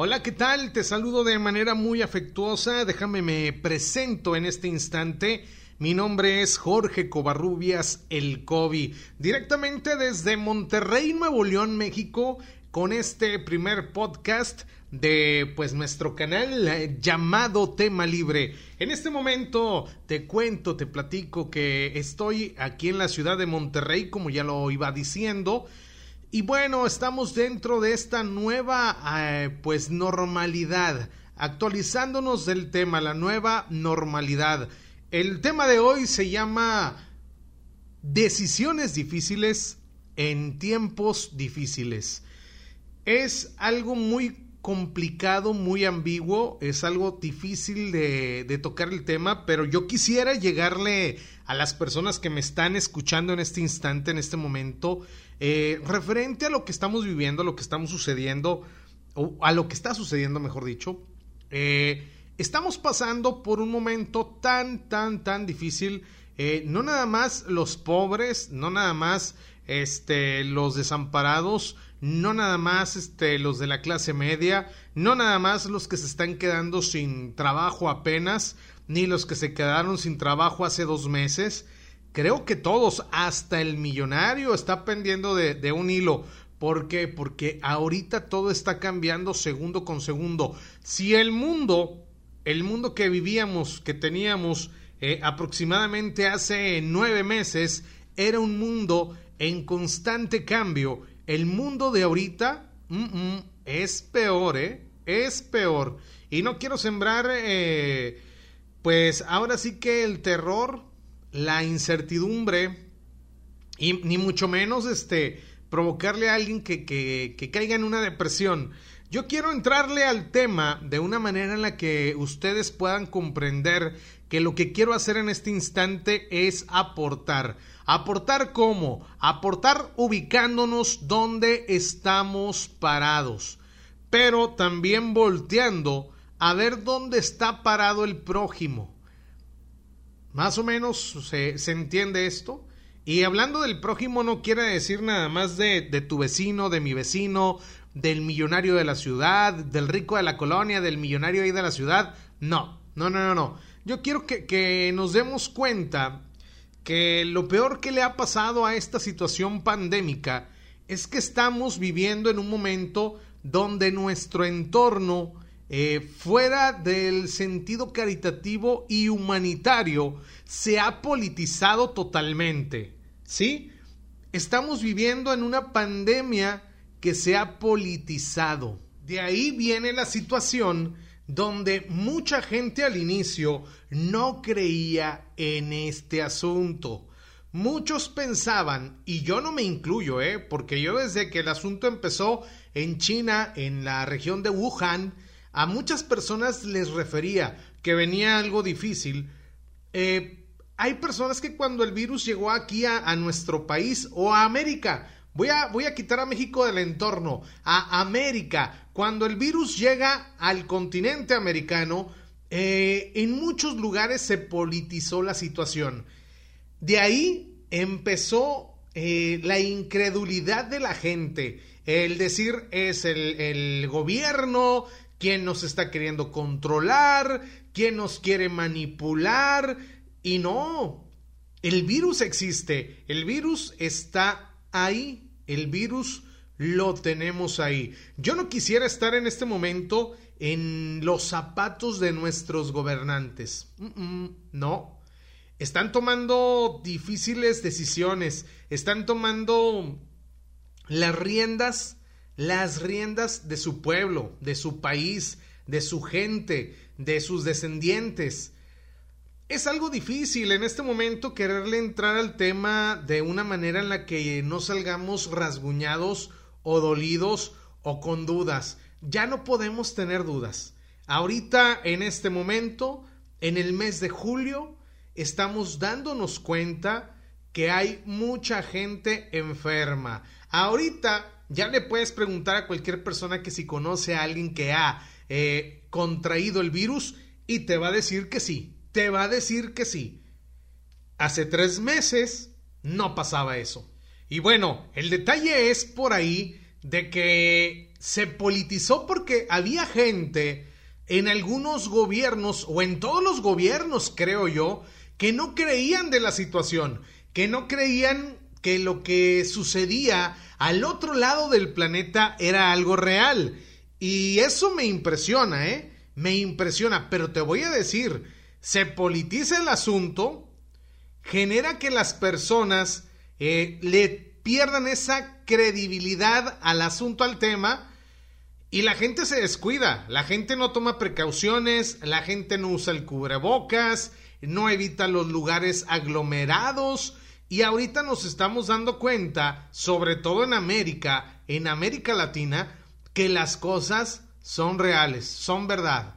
Hola, ¿qué tal? Te saludo de manera muy afectuosa. Déjame me presento en este instante. Mi nombre es Jorge Covarrubias, el COVID, directamente desde Monterrey, Nuevo León, México, con este primer podcast de pues nuestro canal eh, llamado Tema Libre. En este momento te cuento, te platico que estoy aquí en la ciudad de Monterrey, como ya lo iba diciendo, y bueno, estamos dentro de esta nueva eh, pues normalidad, actualizándonos del tema, la nueva normalidad. El tema de hoy se llama decisiones difíciles en tiempos difíciles. Es algo muy complicado, muy ambiguo, es algo difícil de, de, tocar el tema, pero yo quisiera llegarle a las personas que me están escuchando en este instante, en este momento, eh, referente a lo que estamos viviendo, a lo que estamos sucediendo, o a lo que está sucediendo, mejor dicho, eh, estamos pasando por un momento tan, tan, tan difícil. Eh, no nada más los pobres, no nada más este, los desamparados, no nada más este, los de la clase media, no nada más los que se están quedando sin trabajo apenas, ni los que se quedaron sin trabajo hace dos meses, creo que todos, hasta el millonario, está pendiendo de, un hilo. ¿Por qué? Porque ahorita todo está cambiando segundo con segundo. Si el mundo, el mundo que vivíamos, que teníamos eh, aproximadamente hace nueve meses, era un mundo en constante cambio, el mundo de ahorita mm -mm, es peor, ¿eh? Es peor. Y no quiero sembrar, eh, pues ahora sí que el terror la incertidumbre y ni mucho menos este provocarle a alguien que, que, que, caiga en una depresión. Yo quiero entrarle al tema de una manera en la que ustedes puedan comprender que lo que quiero hacer en este instante es aportar. ¿Aportar cómo? Aportar ubicándonos donde estamos parados, pero también volteando a ver dónde está parado el prójimo. Más o menos se, entiende esto. Y hablando del prójimo no quiere decir nada más de, tu vecino, de mi vecino, del millonario de la ciudad, del rico de la colonia, del millonario ahí de la ciudad. No, no, no, no, no. Yo quiero que nos demos cuenta que lo peor que le ha pasado a esta situación pandémica es que estamos viviendo en un momento donde nuestro entorno eh, fuera del sentido caritativo y humanitario, se ha politizado totalmente. ¿Sí? Estamos viviendo en una pandemia que se ha politizado. De ahí viene la situación donde mucha gente al inicio no creía en este asunto. Muchos pensaban, y yo no me incluyo, ¿eh? porque yo desde que el asunto empezó en China, en la región de Wuhan, a muchas personas les refería que venía algo difícil. Eh, hay personas que cuando el virus llegó aquí a, nuestro país o a América, voy a, voy a, quitar a México del entorno, a América, cuando el virus llega al continente americano, eh, en muchos lugares se politizó la situación. De ahí empezó eh, la incredulidad de la gente, el decir es el, el gobierno, quién nos está queriendo controlar, quién nos quiere manipular. Y no, el virus existe, el virus está ahí, el virus lo tenemos ahí. Yo no quisiera estar en este momento en los zapatos de nuestros gobernantes. No. Están tomando difíciles decisiones, están tomando las riendas las riendas de su pueblo, de su país, de su gente, de sus descendientes. Es algo difícil en este momento quererle entrar al tema de una manera en la que no salgamos rasguñados o dolidos o con dudas. Ya no podemos tener dudas. Ahorita, en este momento, en el mes de julio, estamos dándonos cuenta que hay mucha gente enferma. Ahorita ya le puedes preguntar a cualquier persona que si conoce a alguien que ha eh, contraído el virus y te va a decir que sí, te va a decir que sí. Hace tres meses no pasaba eso. Y bueno, el detalle es por ahí de que se politizó porque había gente en algunos gobiernos o en todos los gobiernos, creo yo, que no creían de la situación, que no creían que lo que sucedía al otro lado del planeta era algo real. Y eso me impresiona, ¿eh? Me impresiona, pero te voy a decir, se politiza el asunto, genera que las personas eh, le pierdan esa credibilidad al asunto, al tema, y la gente se descuida, la gente no toma precauciones, la gente no usa el cubrebocas, no evita los lugares aglomerados, y ahorita nos estamos dando cuenta, sobre todo en América, en América Latina, que las cosas son reales, son verdad.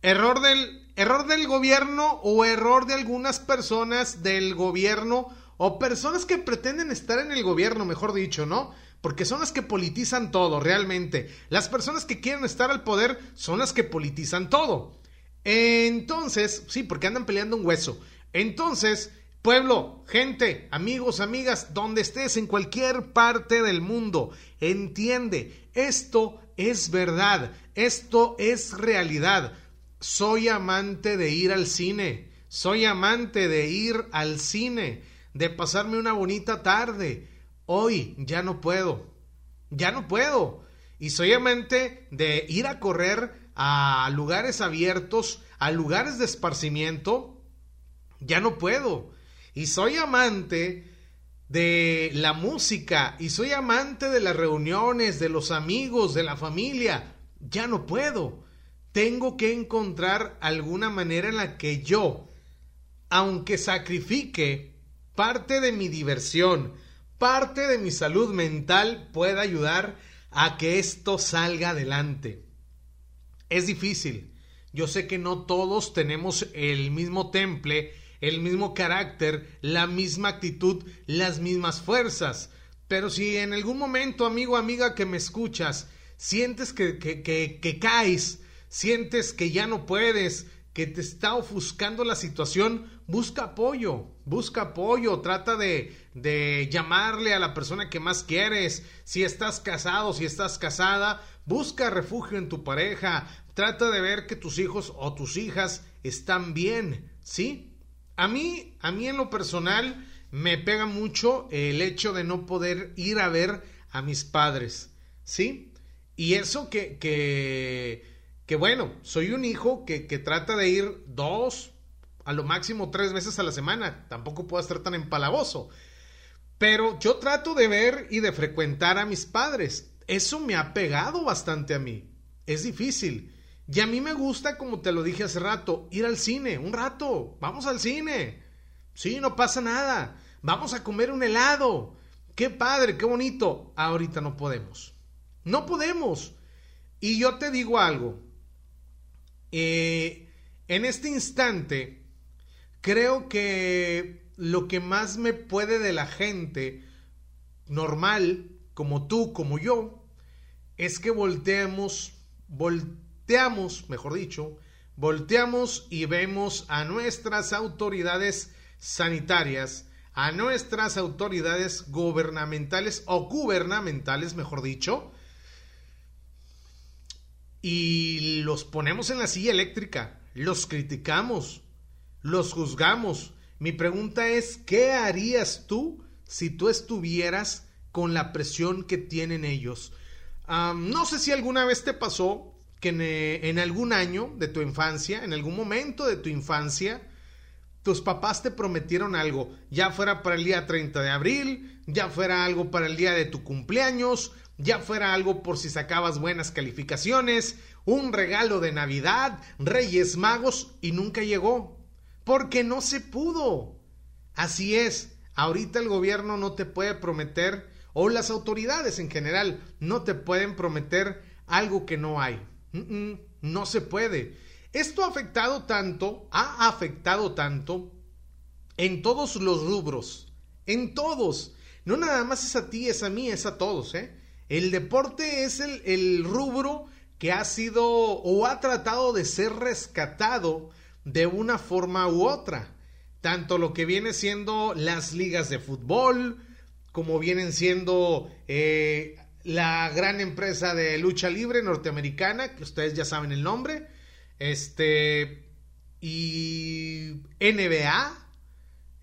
Error del, error del gobierno o error de algunas personas del gobierno o personas que pretenden estar en el gobierno, mejor dicho, ¿no? Porque son las que politizan todo, realmente. Las personas que quieren estar al poder son las que politizan todo. Entonces, sí, porque andan peleando un hueso. Entonces, Pueblo, gente, amigos, amigas, donde estés, en cualquier parte del mundo, entiende, esto es verdad, esto es realidad. Soy amante de ir al cine, soy amante de ir al cine, de pasarme una bonita tarde. Hoy ya no puedo, ya no puedo. Y soy amante de ir a correr a lugares abiertos, a lugares de esparcimiento. Ya no puedo y soy amante de la música y soy amante de las reuniones, de los amigos, de la familia. Ya no puedo. Tengo que encontrar alguna manera en la que yo, aunque sacrifique parte de mi diversión, parte de mi salud mental, pueda ayudar a que esto salga adelante. Es difícil. Yo sé que no todos tenemos el mismo temple el mismo carácter, la misma actitud, las mismas fuerzas. Pero si en algún momento, amigo, amiga que me escuchas, sientes que, que, que, caes, sientes que ya no puedes, que te está ofuscando la situación, busca apoyo, busca apoyo, trata de, de llamarle a la persona que más quieres. Si estás casado, si estás casada, busca refugio en tu pareja, trata de ver que tus hijos o tus hijas están bien, ¿sí? A mí, a mí en lo personal, me pega mucho el hecho de no poder ir a ver a mis padres, ¿sí? Y eso que, que, que bueno, soy un hijo que, que trata de ir dos, a lo máximo tres veces a la semana, tampoco puedo estar tan empalagoso, pero yo trato de ver y de frecuentar a mis padres, eso me ha pegado bastante a mí, es difícil, y a mí me gusta, como te lo dije hace rato, ir al cine, un rato, vamos al cine. Sí, no pasa nada. Vamos a comer un helado. Qué padre, qué bonito. Ahorita no podemos. No podemos. Y yo te digo algo. Eh, en este instante, creo que lo que más me puede de la gente normal, como tú, como yo, es que volteemos, volteemos volteamos, mejor dicho, volteamos y vemos a nuestras autoridades sanitarias, a nuestras autoridades gubernamentales o gubernamentales, mejor dicho, y los ponemos en la silla eléctrica, los criticamos, los juzgamos. Mi pregunta es, ¿qué harías tú si tú estuvieras con la presión que tienen ellos? no sé si alguna vez te pasó que en, algún año de tu infancia, en algún momento de tu infancia, tus papás te prometieron algo, ya fuera para el día 30 de abril, ya fuera algo para el día de tu cumpleaños, ya fuera algo por si sacabas buenas calificaciones, un regalo de Navidad, Reyes Magos, y nunca llegó, porque no se pudo. Así es, ahorita el gobierno no te puede prometer, o las autoridades en general, no te pueden prometer algo que no hay no se puede. Esto ha afectado tanto, ha afectado tanto en todos los rubros, en todos. No nada más es a ti, es a mí, es a todos. ¿eh? El deporte es el, el rubro que ha sido o ha tratado de ser rescatado de una forma u otra. Tanto lo que viene siendo las ligas de fútbol, como vienen siendo eh, la gran empresa de lucha libre norteamericana, que ustedes ya saben el nombre, este, y NBA,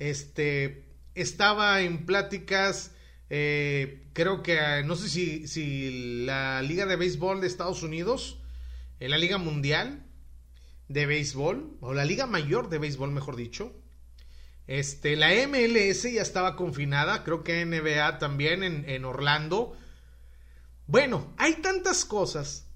este, estaba en pláticas, eh, creo que, no sé si, si la Liga de Béisbol de Estados Unidos, en la Liga Mundial de Béisbol, o la Liga Mayor de Béisbol, mejor dicho, este, la MLS ya estaba confinada, creo que NBA también en, en Orlando. Bueno, hay tantas cosas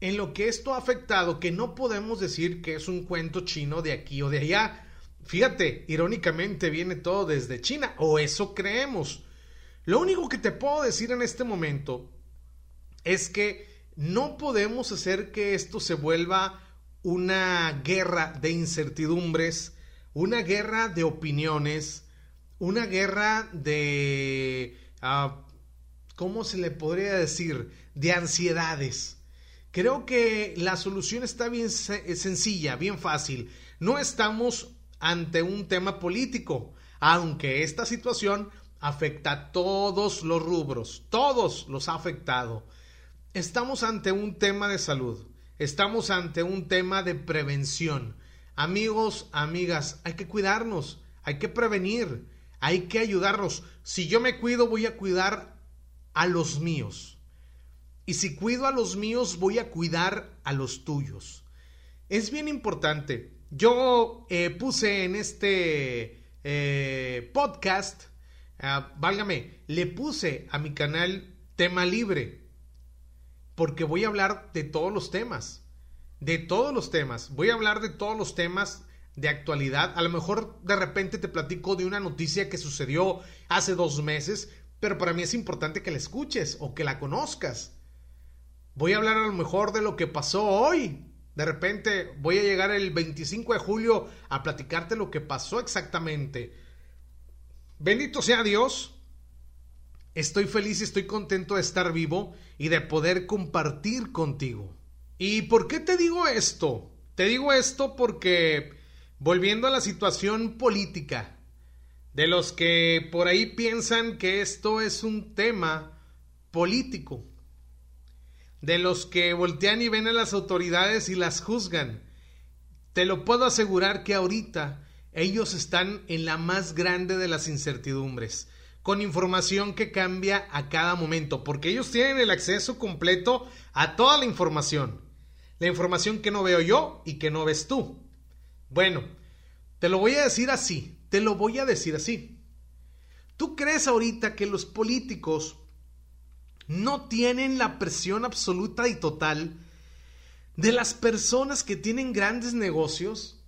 en lo que esto ha afectado que no podemos decir que es un cuento chino de aquí o de allá. Fíjate, irónicamente viene todo desde China, o eso creemos. Lo único que te puedo decir en este momento es que no podemos hacer que esto se vuelva una guerra de incertidumbres, una guerra de opiniones, una guerra de... Uh, ¿Cómo se le podría decir? De ansiedades. Creo que la solución está bien sencilla, bien fácil. No estamos ante un tema político, aunque esta situación afecta a todos los rubros, todos los ha afectado. Estamos ante un tema de salud, estamos ante un tema de prevención. Amigos, amigas, hay que cuidarnos, hay que prevenir, hay que ayudarnos. Si yo me cuido, voy a cuidar a los míos. Y si cuido a los míos, voy a cuidar a los tuyos. Es bien importante. Yo eh, puse en este eh, podcast, ah, válgame, le puse a mi canal tema libre, porque voy a hablar de todos los temas, de todos los temas. Voy a hablar de todos los temas de actualidad. A lo mejor de repente te platico de una noticia que sucedió hace dos meses, pero para mí es importante que la escuches o que la conozcas. Voy a hablar a lo mejor de lo que pasó hoy. De repente voy a llegar el 25 de julio a platicarte lo que pasó exactamente. Bendito sea Dios. Estoy feliz y estoy contento de estar vivo y de poder compartir contigo. ¿Y por qué te digo esto? Te digo esto porque, volviendo a la situación política, de los que por ahí piensan que esto es un tema político de los que voltean y ven a las autoridades y las juzgan. Te lo puedo asegurar que ahorita ellos están en la más grande de las incertidumbres, con información que cambia a cada momento, porque ellos tienen el acceso completo a toda la información, la información que no veo yo y que no ves tú. Bueno, te lo voy a decir así, te lo voy a decir así. ¿Tú crees ahorita que los políticos no tienen la presión absoluta y total de las personas que tienen grandes negocios,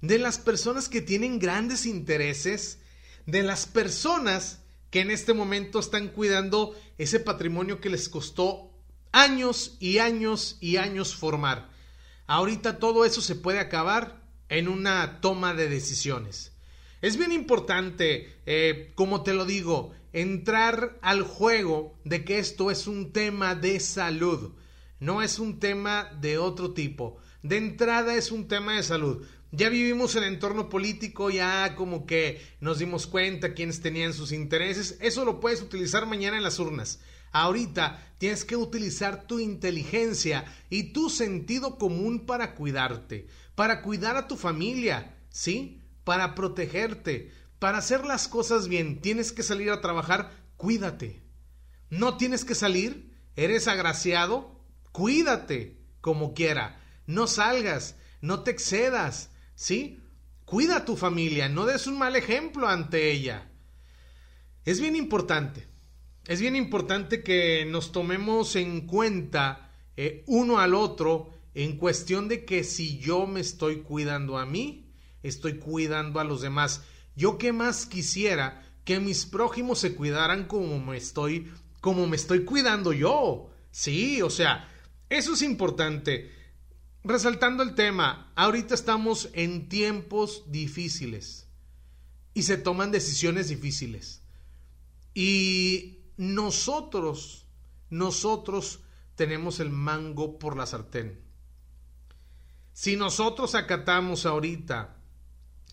de las personas que tienen grandes intereses, de las personas que en este momento están cuidando ese patrimonio que les costó años y años y años formar. Ahorita todo eso se puede acabar en una toma de decisiones. Es bien importante, eh, como te lo digo, entrar al juego de que esto es un tema de salud, no es un tema de otro tipo. De entrada es un tema de salud. Ya vivimos el entorno político, ya como que nos dimos cuenta quiénes tenían sus intereses. Eso lo puedes utilizar mañana en las urnas. Ahorita tienes que utilizar tu inteligencia y tu sentido común para cuidarte, para cuidar a tu familia, ¿sí? Para protegerte, para hacer las cosas bien, tienes que salir a trabajar, cuídate. No tienes que salir, eres agraciado, cuídate como quiera. No salgas, no te excedas, ¿sí? Cuida a tu familia, no des un mal ejemplo ante ella. Es bien importante, es bien importante que nos tomemos en cuenta eh, uno al otro en cuestión de que si yo me estoy cuidando a mí, estoy cuidando a los demás. Yo qué más quisiera que mis prójimos se cuidaran como me estoy como me estoy cuidando yo. Sí, o sea, eso es importante. Resaltando el tema, ahorita estamos en tiempos difíciles y se toman decisiones difíciles. Y nosotros, nosotros tenemos el mango por la sartén. Si nosotros acatamos ahorita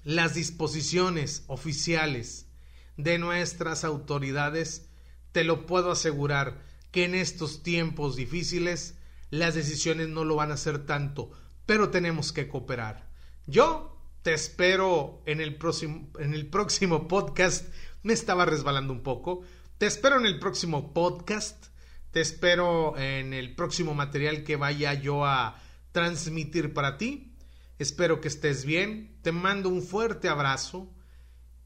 las disposiciones oficiales de nuestras autoridades, te lo puedo asegurar que en estos tiempos difíciles las decisiones no lo van a hacer tanto, pero tenemos que cooperar. Yo te espero en el próximo, en el próximo podcast. Me estaba resbalando un poco. Te espero en el próximo podcast. Te espero en el próximo material que vaya yo a transmitir para ti. Espero que estés bien. Te mando un fuerte abrazo.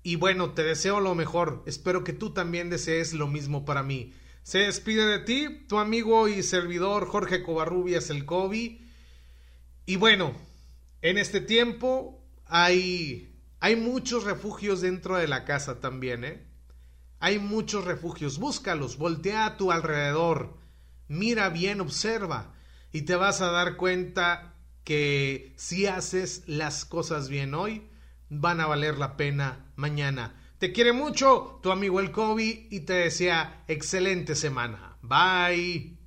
Y bueno, te deseo lo mejor. Espero que tú también desees lo mismo para mí. Se despide de ti, tu amigo y servidor Jorge Covarrubias el Kobe. Y bueno, en este tiempo hay, hay muchos refugios dentro de la casa también, ¿eh? Hay muchos refugios, búscalos, voltea a tu alrededor, mira bien, observa y te vas a dar cuenta que si haces las cosas bien hoy, van a valer la pena mañana. Te quiere mucho tu amigo el Kobe y te desea excelente semana. Bye.